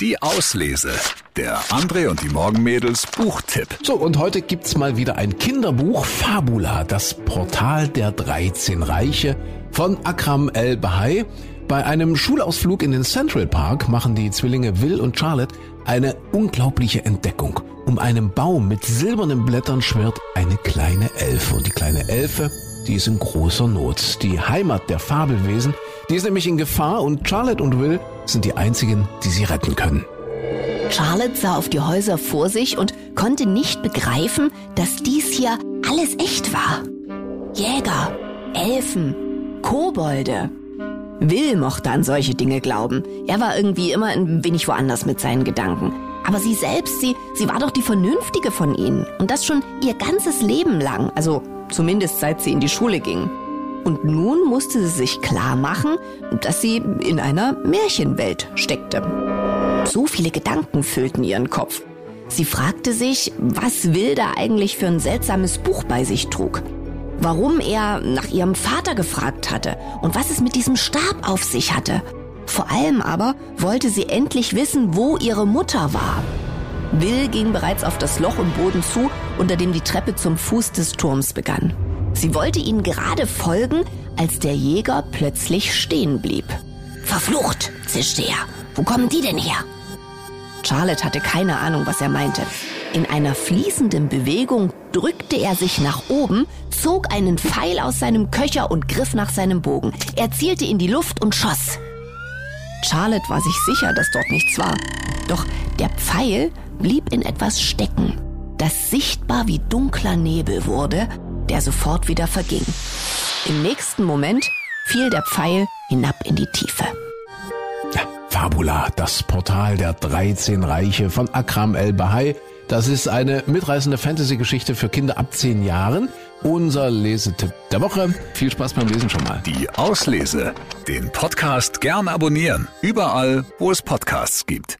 Die Auslese. Der André und die Morgenmädels Buchtipp. So, und heute gibt's mal wieder ein Kinderbuch Fabula, das Portal der 13 Reiche von Akram El-Bahai. Bei einem Schulausflug in den Central Park machen die Zwillinge Will und Charlotte eine unglaubliche Entdeckung. Um einen Baum mit silbernen Blättern schwirrt eine kleine Elfe. Und die kleine Elfe, die ist in großer Not. Die Heimat der Fabelwesen, die ist nämlich in Gefahr und Charlotte und Will sind die einzigen, die sie retten können. Charlotte sah auf die Häuser vor sich und konnte nicht begreifen, dass dies hier alles echt war. Jäger, Elfen, Kobolde. Will mochte an solche Dinge glauben. Er war irgendwie immer ein wenig woanders mit seinen Gedanken. Aber sie selbst, sie, sie war doch die Vernünftige von ihnen. Und das schon ihr ganzes Leben lang. Also zumindest seit sie in die Schule ging. Und nun musste sie sich klar machen, dass sie in einer Märchenwelt steckte. So viele Gedanken füllten ihren Kopf. Sie fragte sich, was Will da eigentlich für ein seltsames Buch bei sich trug. Warum er nach ihrem Vater gefragt hatte und was es mit diesem Stab auf sich hatte. Vor allem aber wollte sie endlich wissen, wo ihre Mutter war. Will ging bereits auf das Loch im Boden zu, unter dem die Treppe zum Fuß des Turms begann. Sie wollte ihnen gerade folgen, als der Jäger plötzlich stehen blieb. Verflucht, zischte er. Wo kommen die denn her? Charlotte hatte keine Ahnung, was er meinte. In einer fließenden Bewegung drückte er sich nach oben, zog einen Pfeil aus seinem Köcher und griff nach seinem Bogen. Er zielte in die Luft und schoss. Charlotte war sich sicher, dass dort nichts war. Doch der Pfeil blieb in etwas stecken, das sichtbar wie dunkler Nebel wurde, der sofort wieder verging. Im nächsten Moment fiel der Pfeil hinab in die Tiefe. Fabula, das Portal der 13 Reiche von Akram El-Bahai. Das ist eine mitreißende Fantasy-Geschichte für Kinder ab 10 Jahren. Unser Lesetipp der Woche. Viel Spaß beim Lesen schon mal. Die Auslese. Den Podcast gern abonnieren. Überall, wo es Podcasts gibt.